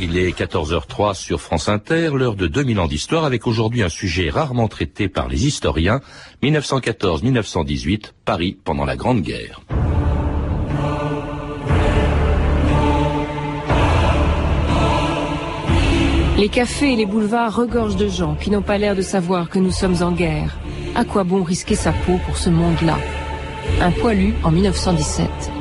Il est 14h03 sur France Inter, l'heure de 2000 ans d'histoire avec aujourd'hui un sujet rarement traité par les historiens, 1914-1918, Paris pendant la Grande Guerre. Les cafés et les boulevards regorgent de gens qui n'ont pas l'air de savoir que nous sommes en guerre. À quoi bon risquer sa peau pour ce monde-là? Un poilu en 1917.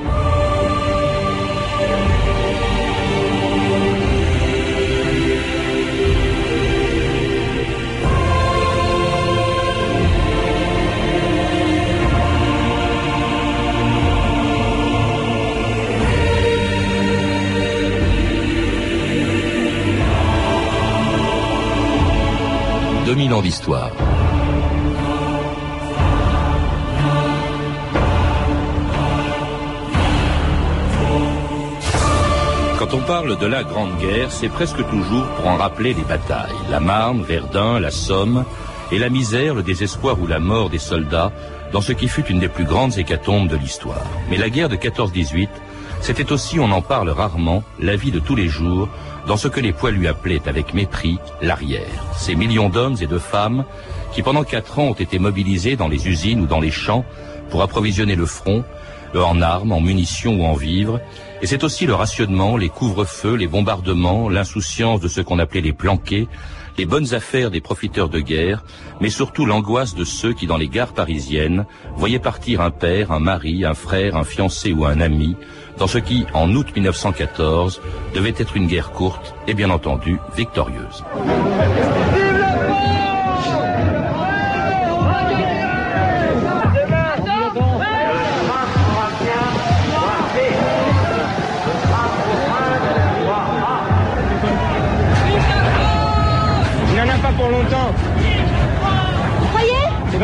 2000 ans d'histoire. Quand on parle de la Grande Guerre, c'est presque toujours pour en rappeler les batailles. La Marne, Verdun, la Somme, et la misère, le désespoir ou la mort des soldats dans ce qui fut une des plus grandes hécatombes de l'histoire. Mais la guerre de 14-18, c'était aussi, on en parle rarement, la vie de tous les jours, dans ce que les poilus appelaient avec mépris l'arrière. Ces millions d'hommes et de femmes qui pendant quatre ans ont été mobilisés dans les usines ou dans les champs pour approvisionner le front, en armes, en munitions ou en vivres. Et c'est aussi le rationnement, les couvre-feux, les bombardements, l'insouciance de ce qu'on appelait les planqués, les bonnes affaires des profiteurs de guerre, mais surtout l'angoisse de ceux qui, dans les gares parisiennes, voyaient partir un père, un mari, un frère, un fiancé ou un ami, dans ce qui, en août 1914, devait être une guerre courte et bien entendu victorieuse.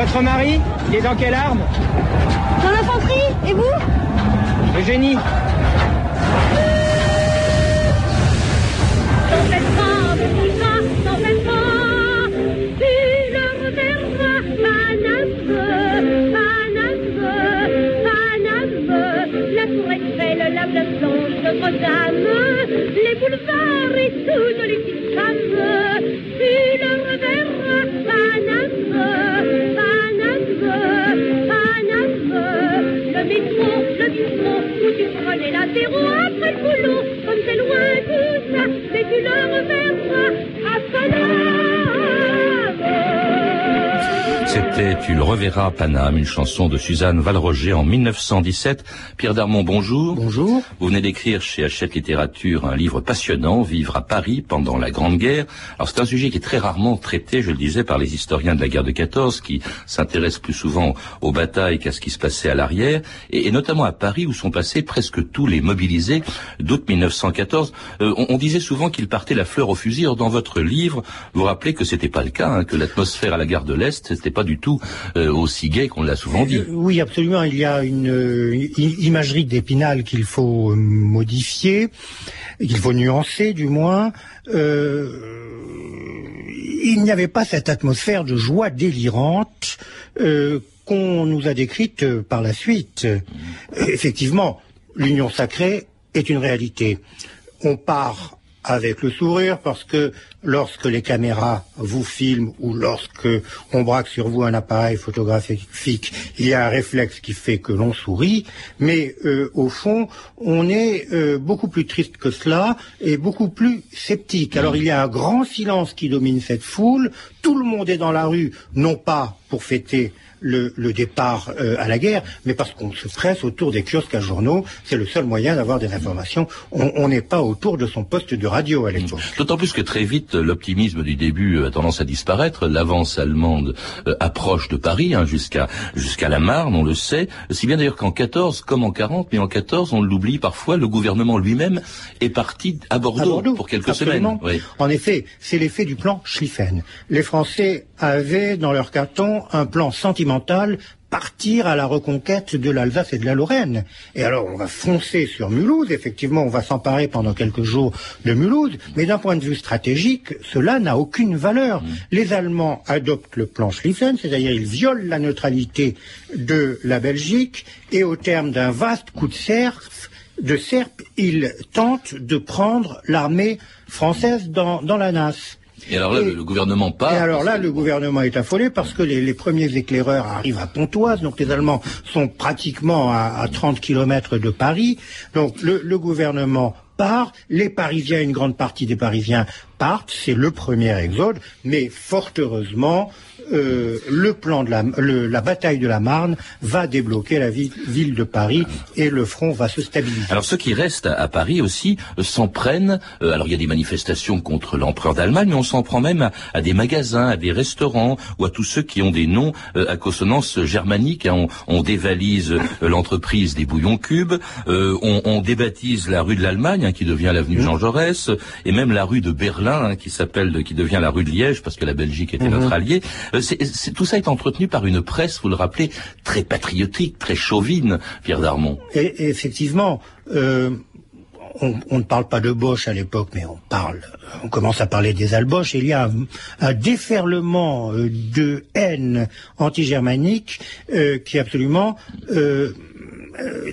Votre mari Il est dans quelle arme Dans l'infanterie Et vous Eugénie T'en fais pas, petit chat, t'en fais pas. Tu le reverras, Paname, Paname, Paname. La tour Eiffel, la place blanche, Notre-Dame, les boulevards et toutes les petites femmes. Tu le reverras Paname, une chanson de Suzanne Valroger en 1917. Pierre Darmon, bonjour. Bonjour. Vous venez d'écrire chez Hachette Littérature un livre passionnant, Vivre à Paris pendant la Grande Guerre. Alors c'est un sujet qui est très rarement traité, je le disais, par les historiens de la guerre de 14, qui s'intéressent plus souvent aux batailles qu'à ce qui se passait à l'arrière, et, et notamment à Paris où sont passés presque tous les mobilisés d'août 1914. Euh, on, on disait souvent qu'ils partaient la fleur au fusil. Or, dans votre livre, vous rappelez que c'était pas le cas, hein, que l'atmosphère à la gare de l'Est, c'était pas du tout euh, aussi gai qu'on l'a souvent dit. Euh, oui, absolument. Il y a une euh, imagerie d'Épinal qu'il faut modifier, qu'il faut nuancer du moins. Euh, il n'y avait pas cette atmosphère de joie délirante euh, qu'on nous a décrite par la suite. Euh, Effectivement, l'union sacrée est une réalité. On part avec le sourire parce que lorsque les caméras vous filment ou lorsque on braque sur vous un appareil photographique, il y a un réflexe qui fait que l'on sourit, mais euh, au fond, on est euh, beaucoup plus triste que cela et beaucoup plus sceptique. Alors il y a un grand silence qui domine cette foule, tout le monde est dans la rue, non pas pour fêter le, le départ euh, à la guerre, mais parce qu'on se presse autour des kiosques à journaux, c'est le seul moyen d'avoir des informations. On n'est pas autour de son poste de radio à l'époque. D'autant plus que très vite, l'optimisme du début euh, a tendance à disparaître. L'avance allemande euh, approche de Paris, hein, jusqu'à jusqu'à la Marne, on le sait. Si bien d'ailleurs qu'en 14, comme en 40, mais en 14, on l'oublie parfois, le gouvernement lui-même est parti à Bordeaux, À Bordeaux, pour quelques absolument. semaines. Oui. En effet, c'est l'effet du plan Schlieffen. Les Français avaient dans leur carton un plan sentimental partir à la reconquête de l'Alsace et de la Lorraine. Et alors, on va foncer sur Mulhouse. Effectivement, on va s'emparer pendant quelques jours de Mulhouse. Mais d'un point de vue stratégique, cela n'a aucune valeur. Les Allemands adoptent le plan Schlieffen, c'est-à-dire ils violent la neutralité de la Belgique et au terme d'un vaste coup de cerf, de Serpe, il tente de prendre l'armée française dans, dans la nasse. Et alors là, Et- le, gouvernement part. Et alors là, le gouvernement est affolé parce que les, les premiers éclaireurs arrivent à Pontoise, donc les Allemands sont pratiquement à, à 30 kilomètres de Paris. Donc le, le gouvernement part, les Parisiens, une grande partie des Parisiens partent, c'est le premier exode, mais fort heureusement, euh, le plan de la, le- la bataille de la Marne va débloquer la ville, ville de Paris et le front va se stabiliser. Alors ceux qui restent à, à Paris aussi euh, s'en prennent. euh, alors il y a des manifestations contre l'empereur d'Allemagne, mais on s'en prend même à, à des magasins, à des restaurants ou à tous ceux qui ont des noms euh, à consonance germanique. hein. On, on dévalise euh, l'entreprise des bouillons cubes, euh, on, on débaptise la rue de l'Allemagne hein, qui devient l'avenue Jean Jaurès, et même la rue de Berlin hein, qui s'appelle, qui devient la rue de Liège parce que la Belgique était notre allié. Euh, c'est- tout ça est entretenu par une presse, vous le rappelez, très patriotique, très chauvine, Pierre Darmon. Effectivement, euh, on, ne parle pas de Bosch à l'époque, mais on parle, on commence à parler des Alboches. Il y a un, déferlement euh, de haine anti-germanique qui est absolument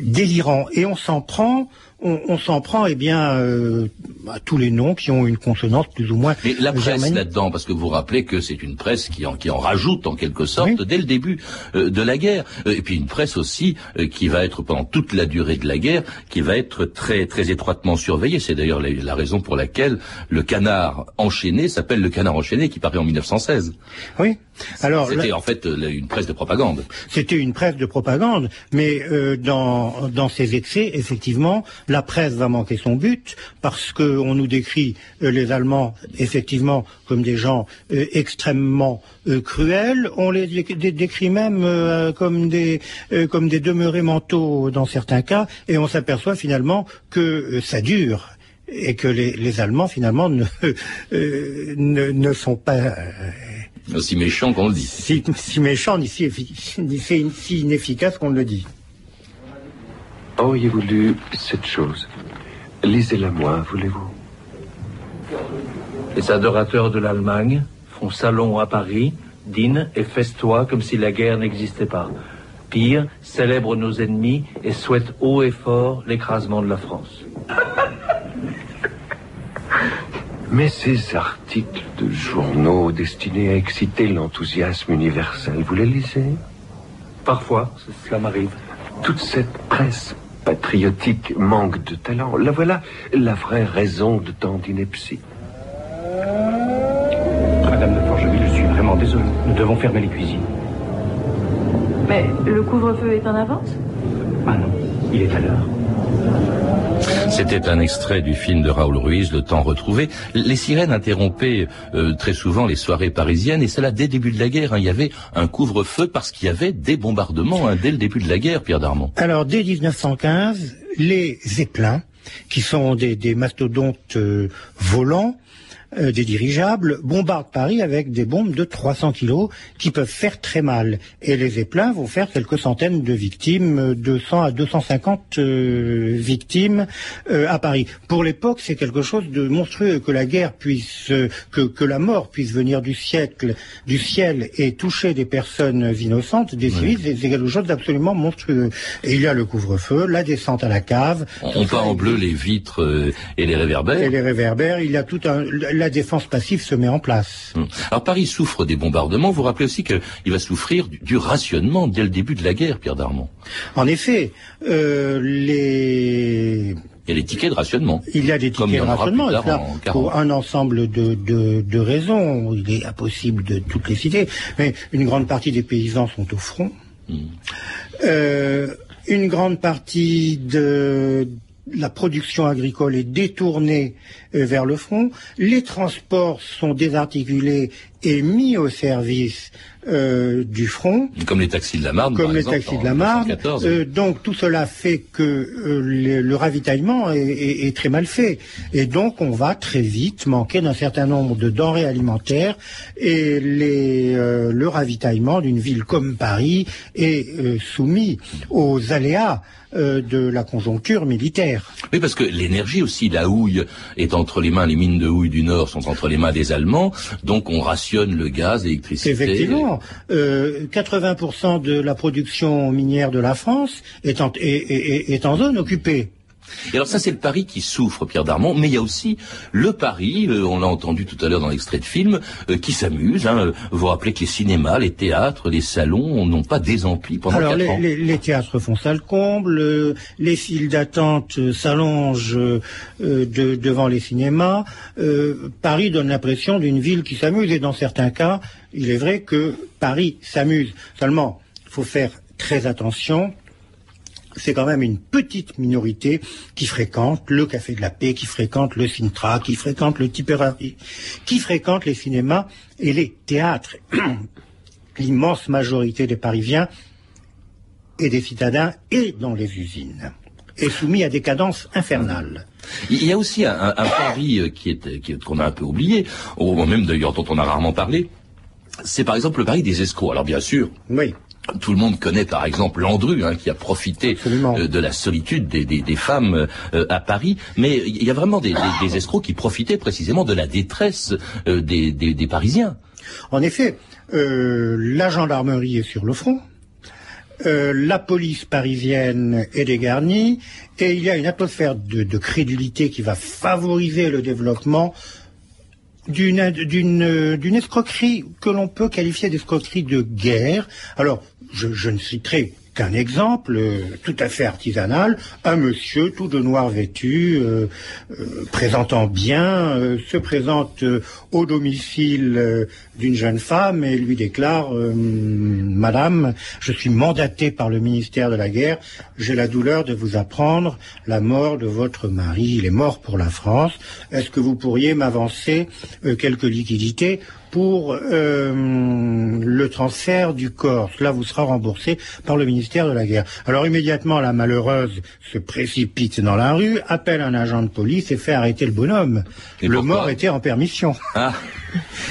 délirant. Et on s'en prend, on, on s'en prend, eh bien, euh, à tous les noms qui ont une consonance plus ou moins Mais la presse là-dedans, parce que vous rappelez que c'est une presse qui en, qui en rajoute en quelque sorte Oui. dès le début euh, de la guerre. Euh, et puis une presse aussi euh, qui va être pendant toute la durée de la guerre, qui va être très très étroitement surveillée. C'est d'ailleurs la, la raison pour laquelle le canard enchaîné s'appelle le canard enchaîné qui paraît en 1916. Oui. Alors, là- C'était en fait euh, une presse de propagande. C'était une presse de propagande, mais euh, dans, dans ces excès, effectivement, la presse va manquer son but parce qu'on nous décrit euh, les Allemands effectivement comme des gens euh, extrêmement euh, cruels. On les dé- dé- décrit même comme des comme des demeurés mentaux dans certains cas, et on s'aperçoit finalement que ça dure et que les, les Allemands finalement ne, euh, ne, ne sont pas euh, Aussi méchant qu'on le dit. si, si méchant ni si, effi- ni si- si inefficace qu'on le dit. Auriez-vous lu cette chose? Lisez-la moi, voulez-vous? Les adorateurs de l'Allemagne font salon à Paris, dînent et festoient comme si la guerre n'existait pas. Pire, célèbrent nos ennemis et souhaitent haut et fort l'écrasement de la France. Mais ces articles de journaux destinés à exciter l'enthousiasme universel, vous les lisez? Parfois, cela m'arrive. Toute cette presse patriotique manque de talent. La voilà la vraie raison de tant d'ineptie. Madame de Forgeville, je suis vraiment désolé. Nous devons fermer les cuisines. Mais le couvre-feu est en avance? Ah non, il est à l'heure. C'était un extrait du film de Raoul Ruiz, Le temps retrouvé. Les sirènes interrompaient euh, très souvent les soirées parisiennes, et cela dès le début de la guerre. hein. Il y avait un couvre-feu parce qu'il y avait des bombardements hein, dès le début de la guerre, Pierre Darmon. Alors, dès 1915, les Zeppelins, qui sont des, des mastodontes euh, volants, euh, des dirigeables, bombardent Paris avec des bombes de 300 kilos qui peuvent faire très mal. Et les Zeppelins vont faire quelques centaines de victimes, euh, 200 à 250 euh, victimes euh, à Paris. Pour l'époque, c'est quelque chose de monstrueux que la guerre puisse, euh, que, que la mort puisse venir du siècle, du ciel et toucher des personnes innocentes, des civils, c'est c'est quelque chose d'absolument monstrueux. Et il y a le couvre-feu, la descente à la cave. On, on peint en bleu les vitres euh, et les réverbères. et les réverbères, il y a tout un, la défense passive se met en place. Hum. Alors Paris souffre des bombardements. Vous rappelez aussi qu'il va souffrir du, du rationnement dès le début de la guerre, Pierre Darmon. En effet, euh, les Il y a les tickets de rationnement. Il y a des tickets de rationnement, 40. pour un ensemble de, de, de raisons. Il est impossible de toutes les citer, mais une grande partie des paysans sont au front. Euh, une grande partie de la production agricole est détournée euh, vers le front. Les transports sont désarticulés et mis au service euh, du front Comme les taxis de la Marne, comme par les exemple, taxis de la Marne. 1914. Euh, donc tout cela fait que euh, le, le ravitaillement est, est- est très mal fait. Et donc on va très vite manquer d'un certain nombre de denrées alimentaires et les, euh, le ravitaillement d'une ville comme Paris est euh, soumis aux aléas euh, de la conjoncture militaire. Oui, parce que l'énergie aussi, la houille est entre les mains, les mines de houille du Nord sont entre les mains des Allemands, donc on Effectivement, euh, 80% de la production minière de la France est en, est- est en zone occupée. Et alors ça, c'est le Paris qui souffre, Pierre Darmon, mais il y a aussi le Paris, euh, on l'a entendu tout à l'heure dans l'extrait de film, euh, qui s'amuse. Hein. Vous vous rappelez que les cinémas, les théâtres, les salons n'ont pas désempli pendant Alors, quatre les, ans. les- les théâtres font salle comble, euh, les files d'attente s'allongent de- devant les cinémas. Paris donne l'impression d'une ville qui s'amuse, et dans certains cas, il est vrai que Paris s'amuse. Seulement, il faut faire très attention. C'est quand même une petite minorité qui fréquente le Café de la Paix, qui fréquente le Sintra, qui fréquente le Tipperary, qui fréquente les cinémas et les théâtres. L'immense majorité des Parisiens et des citadins et dans les usines est soumis à des cadences infernales. Il y a aussi un, Paris euh, qui est qui est- qu'on a un peu oublié, ou même d'ailleurs dont on a rarement parlé. C'est par exemple le Paris des escrocs. Alors bien sûr, Oui. Tout le monde connaît par exemple Landru, hein, qui a profité euh, de la solitude des, des- des femmes euh, à Paris. Mais il y a vraiment des, escrocs qui profitaient précisément de la détresse euh, des, Parisiens. En effet, la gendarmerie est sur le front. la police parisienne est dégarnie et il y a une atmosphère de, de crédulité qui va favoriser le développement d'une escroquerie que l'on peut qualifier d'escroquerie de guerre. Alors, je, ne citerai qu'un exemple euh, tout à fait artisanal, un monsieur tout de noir vêtu, euh, euh, présentant bien, se présente au domicile d'une jeune femme et lui déclare Madame, je suis mandaté par le ministère de la Guerre, j'ai la douleur de vous apprendre la mort de votre mari, il est mort pour la France. Est-ce que vous pourriez m'avancer quelques liquidités pour euh, le transfert du corps. Cela vous sera remboursé par le ministère de la Guerre. Alors immédiatement, la malheureuse se précipite dans la rue, appelle un agent de police et fait arrêter le bonhomme. Et le mort était en permission. Ah,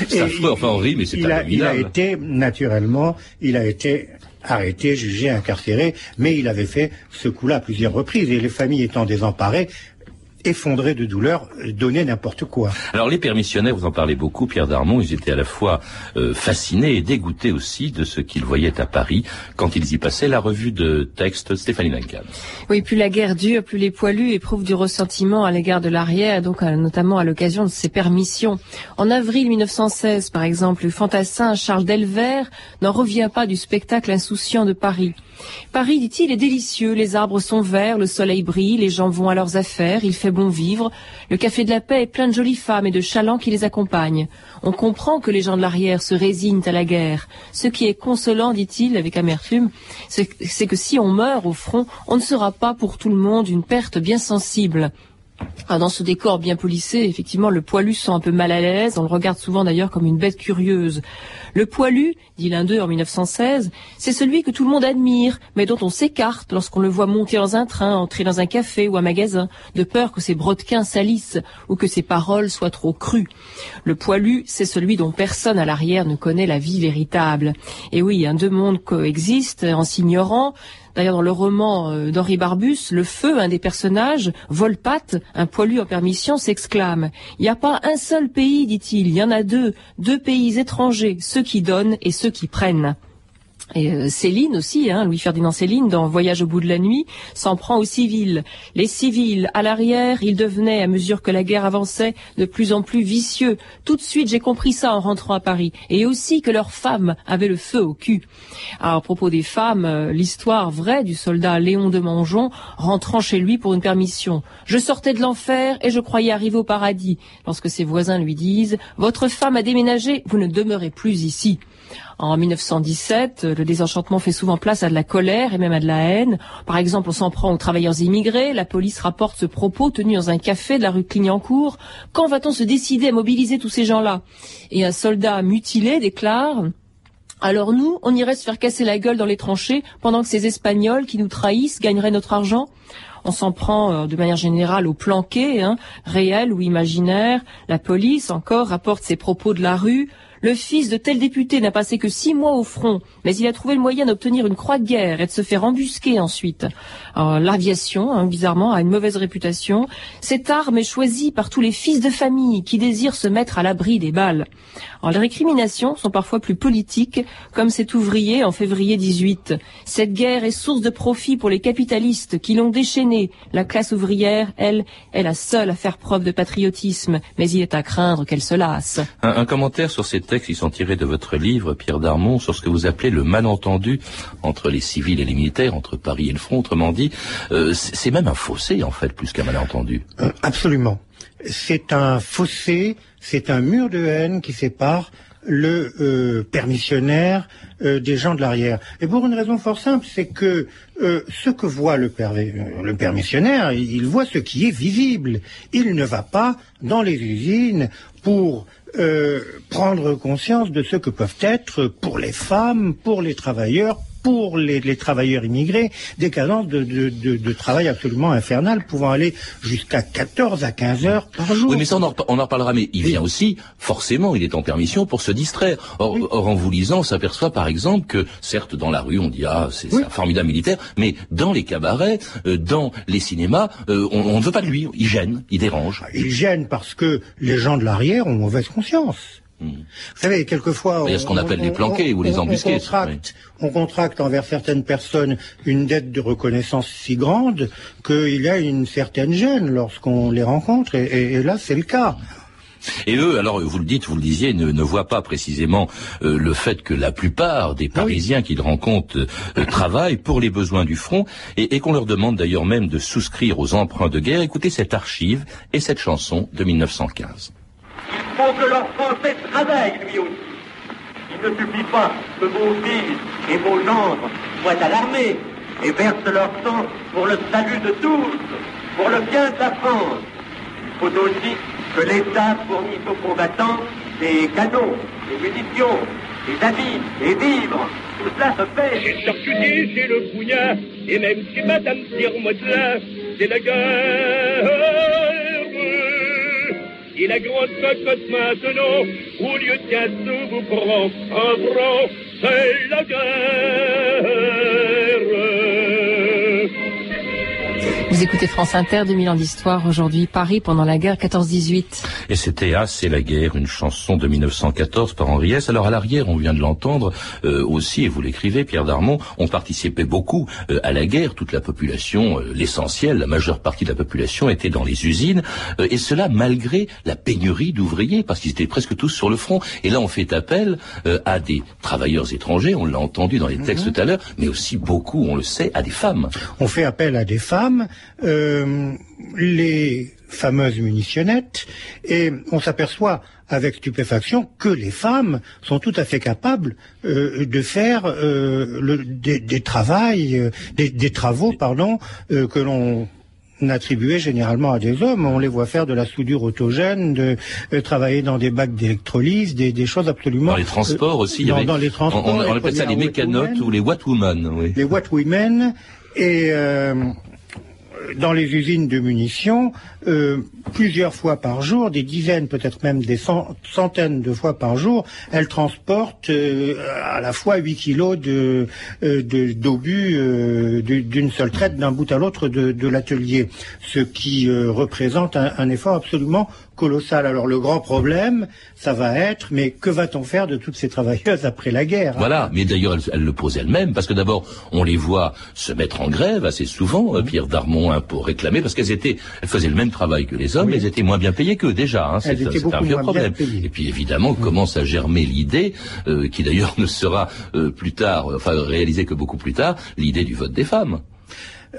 c'est enfin on rit, mais c'est il a, il a été, naturellement, il a été arrêté, jugé, incarcéré, mais il avait fait ce coup-là à plusieurs reprises, et les familles étant désemparées, effondrées de douleur, donnaient n'importe quoi. Alors les permissionnaires, vous en parlez beaucoup, Pierre Darmon, ils étaient à la fois euh, fascinés et dégoûtés aussi de ce qu'ils voyaient à Paris quand ils y passaient la revue de texte Stéphanie Duncan. Oui, plus la guerre dure, plus les poilus éprouvent du ressentiment à l'égard de l'arrière, donc euh, notamment à l'occasion de ses permissions. En avril 1916, par exemple, le fantassin Charles Delvert n'en revient pas du spectacle insouciant de Paris. Paris, dit-il, est délicieux, les arbres sont verts, le soleil brille, les gens vont à leurs affaires, il fait bon vivre, le café de la paix est plein de jolies femmes et de chalands qui les accompagnent. On comprend que les gens de l'arrière se résignent à la guerre. Ce qui est consolant, dit-il avec amertume, c'est c'est que si on meurt au front, on ne sera pas pour tout le monde une perte bien sensible. Ah, dans ce décor bien polissé, effectivement, le poilu sent un peu mal à l'aise. On le regarde souvent d'ailleurs comme une bête curieuse. Le poilu, dit l'un d'eux en 1916, c'est celui que tout le monde admire, mais dont on s'écarte lorsqu'on le voit monter dans un train, entrer dans un café ou un magasin, de peur que ses brodequins salissent ou que ses paroles soient trop crues. Le poilu, c'est celui dont personne à l'arrière ne connaît la vie véritable. Et oui, un deux mondes coexistent en s'ignorant. D'ailleurs, dans le roman euh, d'Henri Barbus, le feu, un des personnages, Volpatte, un poilu en permission, s'exclame « Il n'y a pas un seul pays, dit-il, il y en a deux, deux pays étrangers, ceux qui donnent et ceux qui prennent. » Et euh, Céline aussi, hein, Louis-Ferdinand Céline, dans Voyage au bout de la nuit, s'en prend aux civils. Les civils, à l'arrière, ils devenaient, à mesure que la guerre avançait, de plus en plus vicieux. Tout de suite, j'ai compris ça en rentrant à Paris. Et aussi que leurs femmes avaient le feu au cul. À propos des femmes, euh, l'histoire vraie du soldat Léon de Mongeon rentrant chez lui pour une permission. Je sortais de l'enfer et je croyais arriver au paradis. Lorsque ses voisins lui disent « Votre femme a déménagé, vous ne demeurez plus ici ». En 1917, le désenchantement fait souvent place à de la colère et même à de la haine. Par exemple, on s'en prend aux travailleurs immigrés. La police rapporte ce propos tenu dans un café de la rue Clignancourt. Quand va-t-on se décider à mobiliser tous ces gens-là? Et un soldat mutilé déclare alors nous, on irait se faire casser la gueule dans les tranchées pendant que ces Espagnols qui nous trahissent gagneraient notre argent on s'en prend euh, de manière générale au planqué, hein, réel ou imaginaire. La police, encore, rapporte ses propos de la rue. Le fils de tel député n'a passé que six mois au front, mais il a trouvé le moyen d'obtenir une croix de guerre et de se faire embusquer ensuite. L'aviation, hein, bizarrement, a une mauvaise réputation. Cette arme est choisie par tous les fils de famille qui désirent se mettre à l'abri des balles. Les récriminations sont parfois plus politiques, comme cet ouvrier en février 18. Cette guerre est source de profit pour les capitalistes qui l'ont déchaîné. La classe ouvrière, elle, est la seule à faire preuve de patriotisme, mais il est à craindre qu'elle se lasse. Un, commentaire sur ces textes qui sont tirés de votre livre, Pierre Darmon, sur ce que vous appelez le malentendu entre les civils et les militaires, entre Paris et le front, autrement dit. Euh, c'est même un fossé, en fait, plus qu'un malentendu. Euh, absolument. C'est un fossé, c'est un mur de haine qui sépare le euh, permissionnaire euh, des gens de l'arrière. Et pour une raison fort simple, c'est que euh, ce que voit le, le permissionnaire, il voit ce qui est visible. Il ne va pas dans les usines pour prendre conscience de ce que peuvent être pour les femmes, pour les travailleurs, pour les, travailleurs immigrés des cadences de, travail absolument infernales pouvant aller jusqu'à 14 à 15 heures par jour. Oui, mais ça on en, on en reparlera, mais il vient aussi, forcément, il est en permission pour se distraire. Or, en vous lisant, on s'aperçoit par exemple que, certes, dans la rue, on dit, ah, c'est un formidable militaire, mais dans les cabarets, euh, dans les cinémas, euh, on ne veut pas de lui, il gêne, il dérange. Il gêne parce que les gens de l'arrière ont mauvaise conscience. Vous savez, quelquefois... Il y a ce qu'on appelle les planqués ou les embusqués. On contracte, envers certaines personnes une dette de reconnaissance si grande qu'il y a une certaine gêne lorsqu'on les rencontre, et, là c'est le cas. Et eux, alors vous le dites, vous le disiez, ne, voient pas précisément euh, le fait que la plupart des Parisiens qu'ils rencontrent euh, travaillent pour les besoins du front et, et qu'on leur demande d'ailleurs même de souscrire aux emprunts de guerre. Écoutez cette archive et cette chanson de 1915 faut que leurs Français travaillent lui aussi. Il ne suffit pas que vos fils et vos gendres soient à l'armée et versent leur sang pour le salut de tous, pour le bien de la France. Il faut aussi que l'État fournisse aux combattants des canons, des munitions, des habits, des vivres. Tout cela se fait. J'ai charcutier, j'ai le poignard, et même si Madame tire là, c'est la guerre. Et la grande cocotte maintenant, au lieu de gâteau, vous prend un bras, c'est la guerre. Vous écoutez France Inter, 2000 ans d'histoire. Aujourd'hui, Paris pendant la guerre 14-18. Et c'était Ah, c'est la guerre, une chanson de 1914 par Henri S. Alors à l'arrière, on vient de l'entendre euh, aussi, et vous l'écrivez, Pierre Darmon, on participait beaucoup euh, à la guerre. Toute la population, euh, l'essentiel, la majeure partie de la population était dans les usines. et cela malgré la pénurie d'ouvriers, parce qu'ils étaient presque tous sur le front. Et là, on fait appel à des travailleurs étrangers, on l'a entendu dans les textes mhm. tout à l'heure, mais aussi beaucoup, on le sait, à des femmes. On fait appel à des femmes euh, les fameuses munitionnettes et on s'aperçoit avec stupéfaction que les femmes sont tout à fait capables euh, de faire euh, le, des, des, des, travaux pardon, que l'on attribuait généralement à des hommes. On les voit faire de la soudure autogène, de travailler dans des bacs d'électrolyse, des, choses absolument... Dans les transports aussi. Dans, les transports. On, appelle ça les mécanotes ou les Wattwomen. Oui. Les Wattwomen. Et dans les usines de munitions, euh, plusieurs fois par jour, des dizaines, peut-être même des centaines de fois par jour, elles transportent euh, à la fois 8 kilos euh, d'obus d'une seule traite d'un bout à l'autre de, l'atelier, ce qui représente un, effort absolument colossal. Alors le grand problème, ça va être, mais que va-t-on faire de toutes ces travailleuses après la guerre hein? Voilà, mais d'ailleurs elle, le pose elle-même, parce que d'abord on les voit se mettre en grève assez souvent. Pierre Darmon, hein, pour réclamer, parce qu'elles étaient, elles faisaient le même travail que les hommes, mais elles étaient moins bien payées qu'eux déjà. Hein, c'est un vieux problème. Et puis évidemment commence à germer l'idée, euh, qui d'ailleurs ne sera euh, plus tard, enfin réalisée que beaucoup plus tard, l'idée du vote des femmes.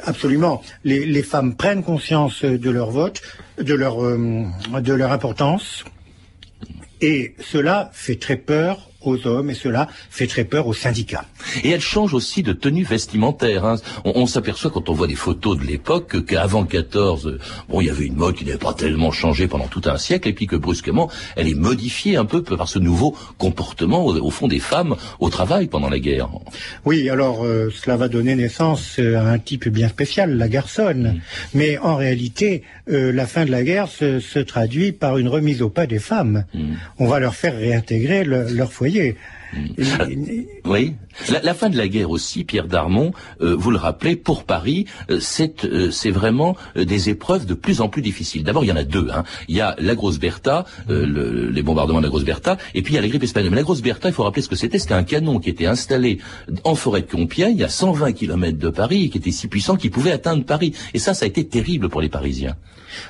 Absolument. Les, femmes prennent conscience de leur vote, de leur, euh, de leur importance, et cela fait très peur aux hommes et cela fait très peur aux syndicats. Et elle change aussi de tenue vestimentaire. hein. On, on s'aperçoit quand on voit des photos de l'époque qu'avant 14, euh, bon, il y avait une mode qui n'avait pas tellement changé pendant tout un siècle, et puis que brusquement, elle est modifiée un peu par ce nouveau comportement au, au fond des femmes au travail pendant la guerre. Oui, alors euh, cela va donner naissance euh, à un type bien spécial, la garçonne. Mais en réalité, euh, la fin de la guerre se, se traduit par une remise au pas des femmes. On va leur faire réintégrer le- leur foyer. 因 Et- Oui. La, la fin de la guerre aussi, Pierre Darmon, euh, vous le rappelez, pour Paris, euh, c'est euh, c'est vraiment des épreuves de plus en plus difficiles. D'abord, il y en a deux. Hein. Il y a la Grosse Bertha, euh, le- les bombardements de la Grosse Bertha, et puis il y a la grippe espagnole. Mais la Grosse Bertha, il faut rappeler ce que c'était. C'était un canon qui était installé en forêt de Compiègne, à 120 km de Paris, et qui était si puissant qu'il pouvait atteindre Paris. Et ça, ça a été terrible pour les Parisiens.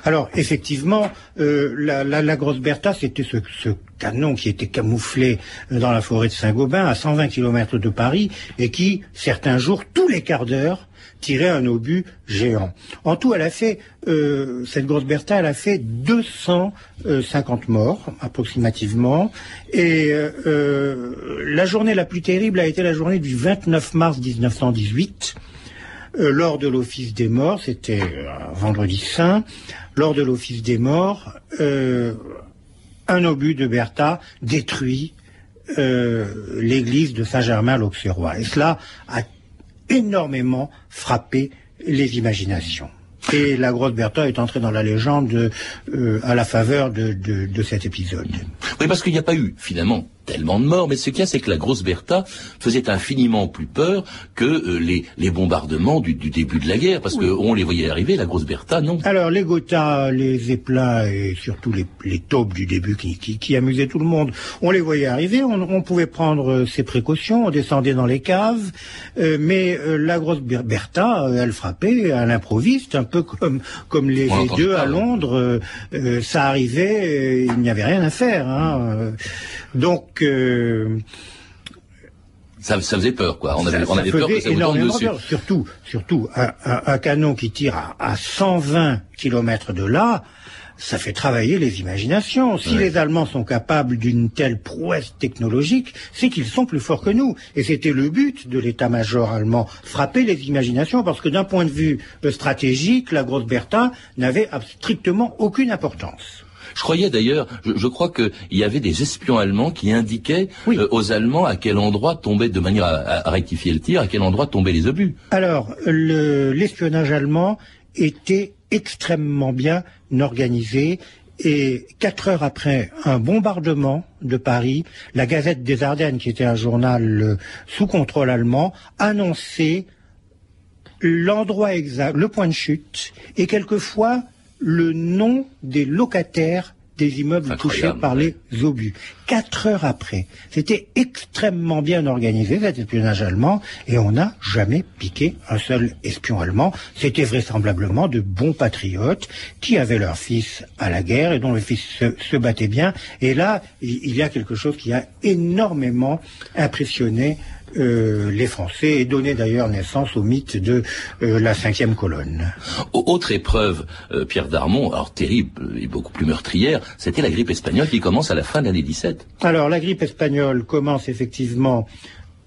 Alors, effectivement, la, la, la grosse Bertha, c'était ce, ce canon qui était camouflé dans la forêt Saint-Gobain, à 120 km de Paris, et qui, certains jours, tous les quarts d'heure, tirait un obus géant. En tout, elle a fait, euh, cette grosse Bertha, a fait 250 morts, approximativement, et euh, euh, la journée la plus terrible a été la journée du 29 mars 1918, euh, lors de l'office des morts, c'était vendredi saint, lors de l'office des morts, un obus de Bertha détruit euh, l'église de Saint-Germain-l'Auxerrois. Et cela a énormément frappé les imaginations. Et la grosse Bertha est entrée dans la légende euh, à la faveur de, de- de cet épisode. Oui, parce qu'il n'y a pas eu, finalement, tellement de morts, mais ce qu'il y a, c'est que la grosse Bertha faisait infiniment plus peur que euh, les, les bombardements du, du début de la guerre, parce qu'on les voyait arriver, la grosse Bertha, non? Alors les Gotha, les Zeppelins et surtout les, les taupes du début qui, qui, qui amusaient tout le monde, on les voyait arriver, on, on pouvait prendre euh, ses précautions, on descendait dans les caves, euh, mais euh, la grosse Ber- Bertha, elle frappait à l'improviste, un peu comme, comme les entend deux à. Londres, ça arrivait, il n'y avait rien à faire. Hein. Donc... euh, Ça, ça faisait peur, quoi. On avait, ça- on ça avait peur que faisait ça vous tombe énormément dessus. peur. Surtout, surtout un, un- un canon qui tire à, à 120 km de là, ça fait travailler les imaginations. Si les Allemands sont capables d'une telle prouesse technologique, c'est qu'ils sont plus forts que nous. Et c'était le but de l'état-major allemand, frapper les imaginations, parce que d'un point de vue euh, stratégique, la grosse Bertha n'avait strictement aucune importance. Je croyais d'ailleurs, je, je crois qu'il y avait des espions allemands qui indiquaient euh, aux Allemands à quel endroit tombaient, de manière à, rectifier le tir, à quel endroit tombaient les obus. Alors, le- l'espionnage allemand était extrêmement bien organisé et quatre heures après un bombardement de Paris, la Gazette des Ardennes, qui était un journal euh, sous contrôle allemand, annonçait l'endroit exact, le point de chute et quelquefois le nom des locataires des immeubles touchés par les obus. Quatre heures après, c'était extrêmement bien organisé cet espionnage allemand et on n'a jamais piqué un seul espion allemand. C'était vraisemblablement de bons patriotes qui avaient leur fils à la guerre et dont le fils se, se battait bien. Et là, il y a quelque chose qui a énormément impressionné euh, les Français et donné d'ailleurs naissance au mythe de euh, la cinquième colonne. Au- Autre épreuve, euh, Pierre Darmon, alors terrible et beaucoup plus meurtrière, c'était la grippe espagnole qui commence à la fin de l'année 17. Alors, la grippe espagnole commence effectivement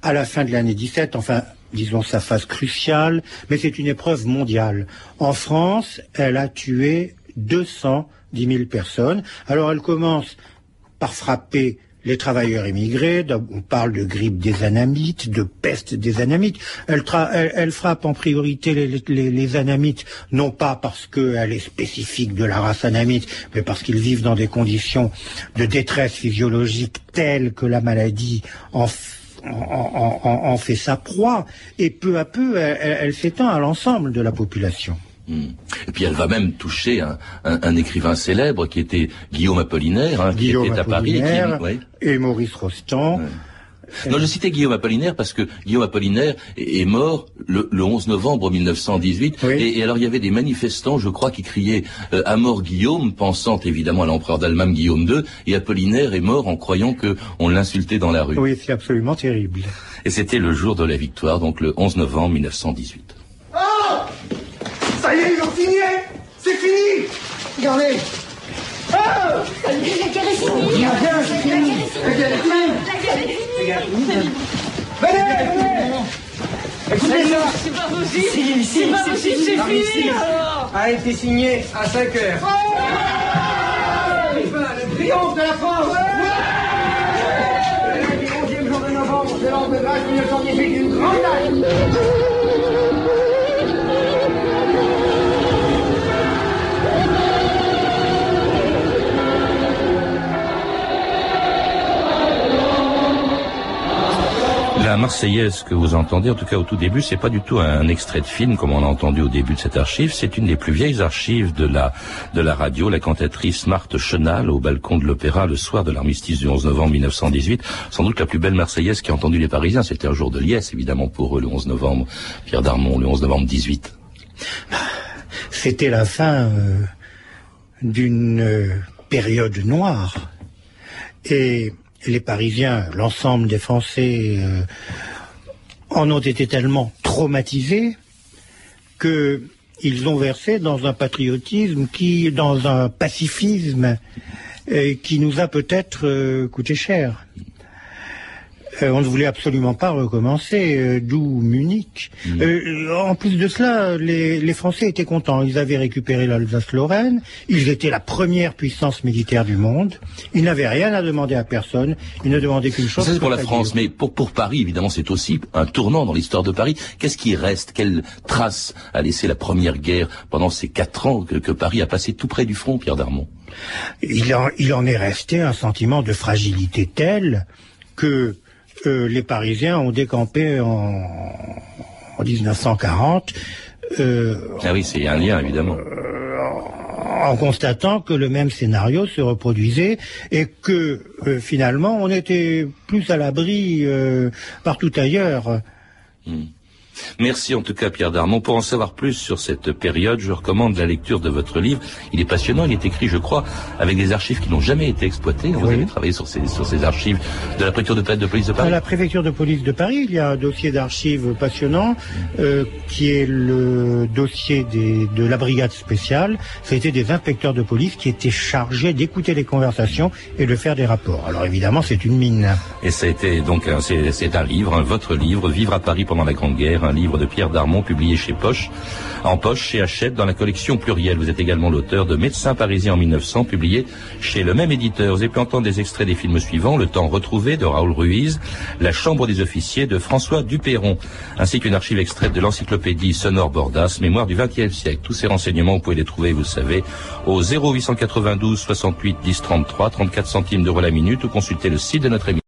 à la fin de l'année 17, enfin, disons sa phase cruciale, mais c'est une épreuve mondiale. En France, elle a tué 210 000 personnes. Alors, elle commence par frapper les travailleurs immigrés, d'ab- on parle de grippe des anamites, de peste des anamites. Elle, frappe en priorité les, anamites, non pas parce qu'elle est spécifique de la race anamite, mais parce qu'ils vivent dans des conditions de détresse physiologique telles que la maladie en, fait sa proie. Et peu à peu, elle- elle s'étend à l'ensemble de la population. Et puis elle va même toucher un, un- un écrivain célèbre qui était Guillaume Apollinaire, hein, qui Guillaume était à Paris. et qui- ouais. et Maurice Rostand. Non, je citais Guillaume Apollinaire parce que Guillaume Apollinaire est mort le, le 11 novembre 1918. Et, et alors il y avait des manifestants, je crois, qui criaient euh, à mort Guillaume, pensant évidemment à l'empereur d'Allemagne Guillaume II. Et Apollinaire est mort en croyant que on l'insultait dans la rue. Oui, c'est absolument terrible. Et c'était le jour de la victoire, donc le 11 novembre 1918. Oh Ça y est, ils ont signé C'est fini Regardez. Oh La guerre est finie. La guerre, c'est fini La guerre est finie. Venez, venez Écoutez ça C'est pas possible Si, si, C'est pas si, possible, si, c'est fini. A été signé à 5 heures. Le triomphe de la France. Le 11e jour de novembre, de l'an de grâce 1918, une grande date La Marseillaise que vous entendez, en tout cas au tout début, c'est pas du tout un extrait de film comme on a entendu au début de cette archive. C'est une des plus vieilles archives de la de la radio. La cantatrice Marthe Chenal au balcon de l'Opéra le soir de l'armistice du 11 novembre 1918. Sans doute la plus belle Marseillaise qui a entendu les Parisiens. C'était un jour de liesse évidemment pour eux le 11 novembre. Pierre Darmon le 11 novembre 18. C'était la fin euh, d'une euh, période noire. Et les Parisiens, l'ensemble des Français, euh, en ont été tellement traumatisés que ils ont versé dans un patriotisme qui, dans un pacifisme euh, qui nous a peut-être euh, coûté cher. Euh, on ne voulait absolument pas recommencer, euh, d'où Munich. Euh, en plus de cela, les, les Français étaient contents. Ils avaient récupéré l'Alsace-Lorraine. Ils étaient la première puissance militaire du monde. Ils n'avaient rien à demander à personne. Ils ne demandaient qu'une chose. Ça c'est pour la France, mais pour, pour Paris, évidemment, c'est aussi un tournant dans l'histoire de Paris. Qu'est-ce qui reste? Quelle trace a laissé la Première Guerre pendant ces quatre ans que, que Paris a passé tout près du front, Pierre Darmon? Il en, il en est resté un sentiment de fragilité tel que euh, les Parisiens ont décampé en, en 1940 euh, Ah oui, c'est un lien, évidemment. en constatant que le même scénario se reproduisait et que euh, finalement on était plus à l'abri euh, partout ailleurs. Merci en tout cas Pierre Darmon. Pour en savoir plus sur cette période, je recommande la lecture de votre livre. Il est passionnant, il est écrit, je crois, avec des archives qui n'ont jamais été exploitées. Vous Oui. avez travaillé sur ces, sur ces archives de la préfecture de, de police de À Paris. la préfecture de police de Paris, il y a un dossier d'archives passionnant euh, qui est le dossier des- de la brigade spéciale. C'était des inspecteurs de police qui étaient chargés d'écouter les conversations et de faire des rapports. Alors évidemment, c'est une mine. Et ça a été donc c'est un livre, un- votre livre, Vivre à Paris pendant la Grande Guerre, un livre de Pierre Darmon publié chez Poche, en poche chez Hachette dans la collection plurielle. Vous êtes également l'auteur de Médecins parisiens en 1900, publié chez le même éditeur. Vous avez pu entendre des extraits des films suivants, Le temps retrouvé de Raoul Ruiz, La chambre des officiers de François Duperron, ainsi qu'une archive extraite de l'encyclopédie Sonore Bordas, mémoire du XXe siècle. Tous ces renseignements, vous pouvez les trouver, vous le savez, au 0892 68 10 33, 34 centimes d'euros la minute ou consulter le site de notre émission.